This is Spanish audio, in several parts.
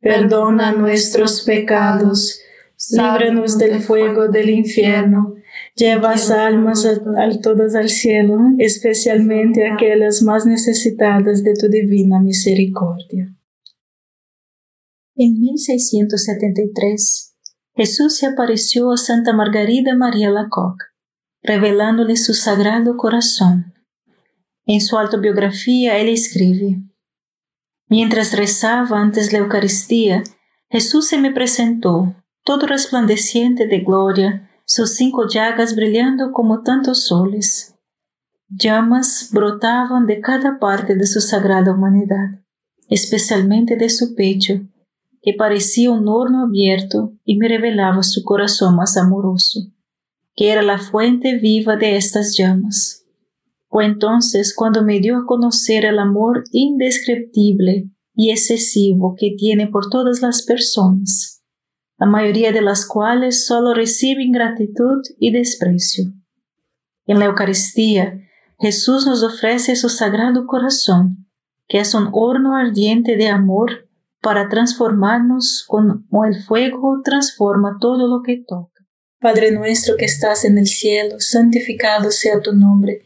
perdona nuestros pecados, líbranos del fuego del infierno, lleva almas a, todas al cielo, especialmente aquellas más necesitadas de tu divina misericordia. En 1673, Jesús se apareció a Santa Margarida María Lacoque, revelándole su sagrado corazón. En su autobiografía, él escribe, Mientras rezaba antes la Eucaristía, Jesús se me presentó, todo resplandeciente de gloria, sus cinco llagas brillando como tantos soles. Llamas brotaban de cada parte de su sagrada humanidad, especialmente de su pecho, que parecía un horno abierto y me revelaba su corazón más amoroso, que era la fuente viva de estas llamas. Fue entonces cuando me dio a conocer el amor indescriptible y excesivo que tiene por todas las personas, la mayoría de las cuales solo reciben gratitud y desprecio. En la Eucaristía, Jesús nos ofrece su sagrado corazón, que es un horno ardiente de amor para transformarnos como el fuego transforma todo lo que toca. Padre nuestro que estás en el cielo, santificado sea tu nombre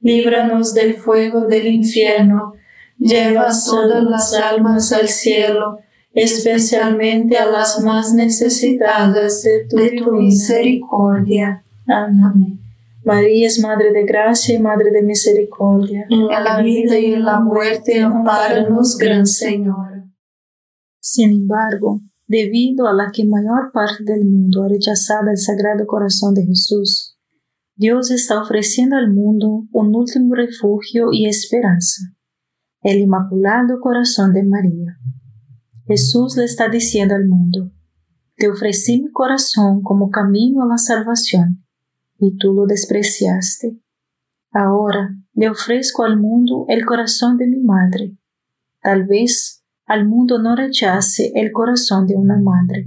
líbranos del fuego del infierno, lleva todas las almas al cielo, especialmente a las más necesitadas de tu, misericordia. Amén. María es Madre de Gracia y Madre de Misericordia. En la vida y en la muerte, amparanos, Gran Señor. Sin embargo, debido a la que mayor parte del mundo ha rechazado el Sagrado Corazón de Jesús, Dios está ofreciendo al mundo un último refugio y esperanza, el Inmaculado Corazón de María. Jesús le está diciendo al mundo, te ofrecí mi corazón como camino a la salvación, y tú lo despreciaste. Ahora le ofrezco al mundo el corazón de mi madre. Tal vez al mundo no rechace el corazón de una madre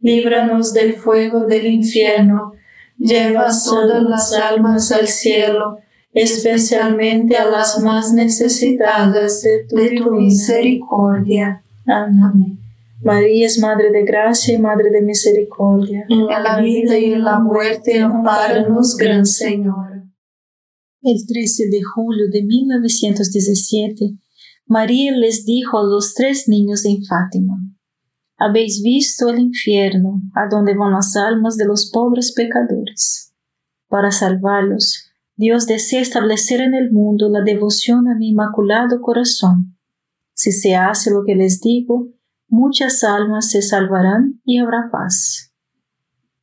líbranos del fuego del infierno, lleva todas las almas al cielo, especialmente a las más necesitadas de tu, misericordia. Amén. María es Madre de Gracia y Madre de Misericordia. En la vida y en la muerte, amparanos, Gran Señor. El 13 de julio de 1917, María les dijo a los tres niños en Fátima, Habéis visto el infierno, a donde van las almas de los pobres pecadores. Para salvarlos, Dios desea establecer en el mundo la devoción a mi inmaculado corazón. Si se hace lo que les digo, muchas almas se salvarán y habrá paz.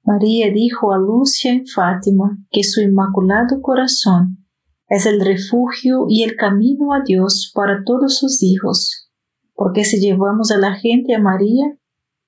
María dijo a Lucia en Fátima que su inmaculado corazón es el refugio y el camino a Dios para todos sus hijos, porque si llevamos a la gente a María,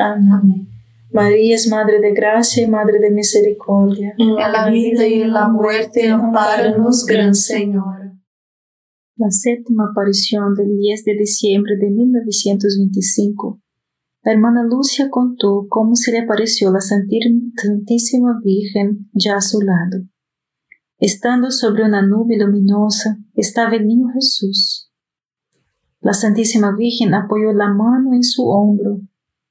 Amén. María es Madre de Gracia y Madre de Misericordia. En la vida y en la muerte, amparanos, Gran Señor. La séptima aparición del 10 de diciembre de 1925 la hermana Lucia contó cómo se le apareció la Santísima Virgen ya a su lado. Estando sobre una nube luminosa estaba el niño Jesús. La Santísima Virgen apoyó la mano en su hombro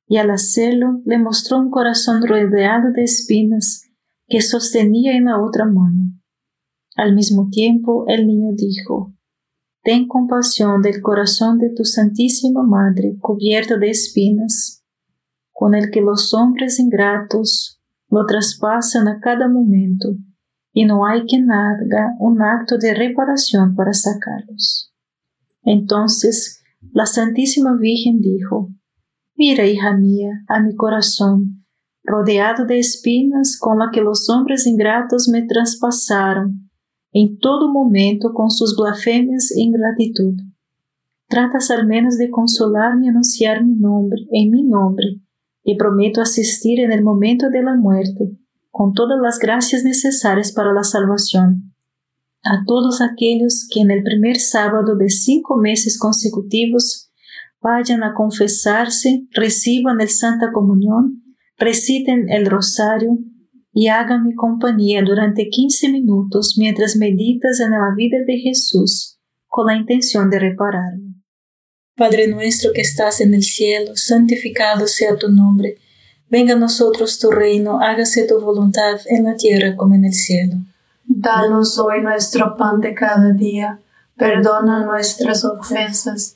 y al hacerlo le mostró un corazón rodeado de espinas que sostenía en la otra mano. Al mismo tiempo el niño dijo, Ten compasión del corazón de tu Santísima Madre cubierto de espinas, con el que los hombres ingratos lo traspasan a cada momento, y no hay quien haga un acto de reparación para sacarlos. Entonces la Santísima Virgen dijo, Mira, hija mía, a mi corazón, rodeado de espinas con la que los hombres ingratos me traspasaron en todo momento con sus blasfemias e ingratitud. Tratas al menos de consolarme y anunciar mi nombre, en mi nombre, y prometo asistir en el momento de la muerte, con todas las gracias necesarias para la salvación. A todos aquellos que en el primer sábado de cinco meses consecutivos vayan a confesarse, reciban el Santa Comunión, reciten el rosario, y hágame compañía durante 15 minutos mientras meditas en la vida de Jesús con la intención de repararme. Padre nuestro que estás en el cielo, santificado sea tu nombre. Venga a nosotros tu reino, hágase tu voluntad en la tierra como en el cielo. Danos hoy nuestro pan de cada día, perdona nuestras ofensas,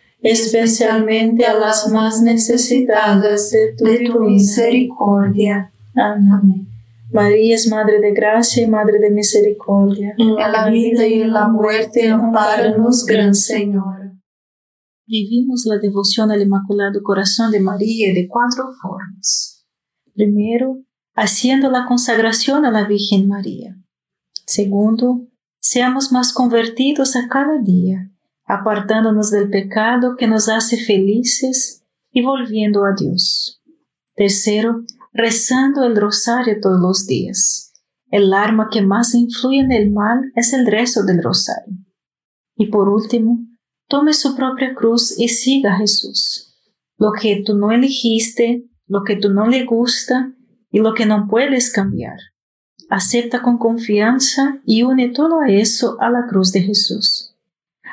especialmente a las más necesitadas de tu, misericordia. Amén. María es Madre de Gracia y Madre de Misericordia. En la vida y en la muerte, amparanos, Gran Señor. Vivimos la devoción al Inmaculado Corazón de María de cuatro formas. Primero, haciendo la consagración a la Virgen María. Segundo, seamos más convertidos a cada día, apartándonos del pecado que nos hace felices y volviendo a Dios. Tercero, rezando el rosario todos los días. El arma que más influye en el mal es el rezo del rosario. Y por último, tome su propia cruz y siga a Jesús. Lo que tú no elegiste, lo que tú no le gusta y lo que no puedes cambiar. Acepta con confianza y une todo eso a la cruz de Jesús.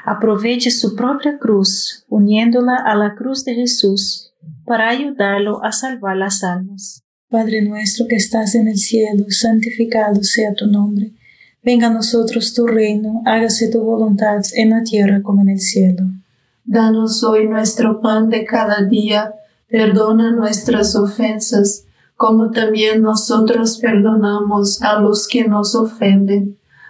Aproveche su propia cruz, uniéndola a la cruz de Jesús, para ayudarlo a salvar las almas. Padre nuestro que estás en el cielo, santificado sea tu nombre. Venga a nosotros tu reino, hágase tu voluntad en la tierra como en el cielo. Danos hoy nuestro pan de cada día, perdona nuestras ofensas, como también nosotros perdonamos a los que nos ofenden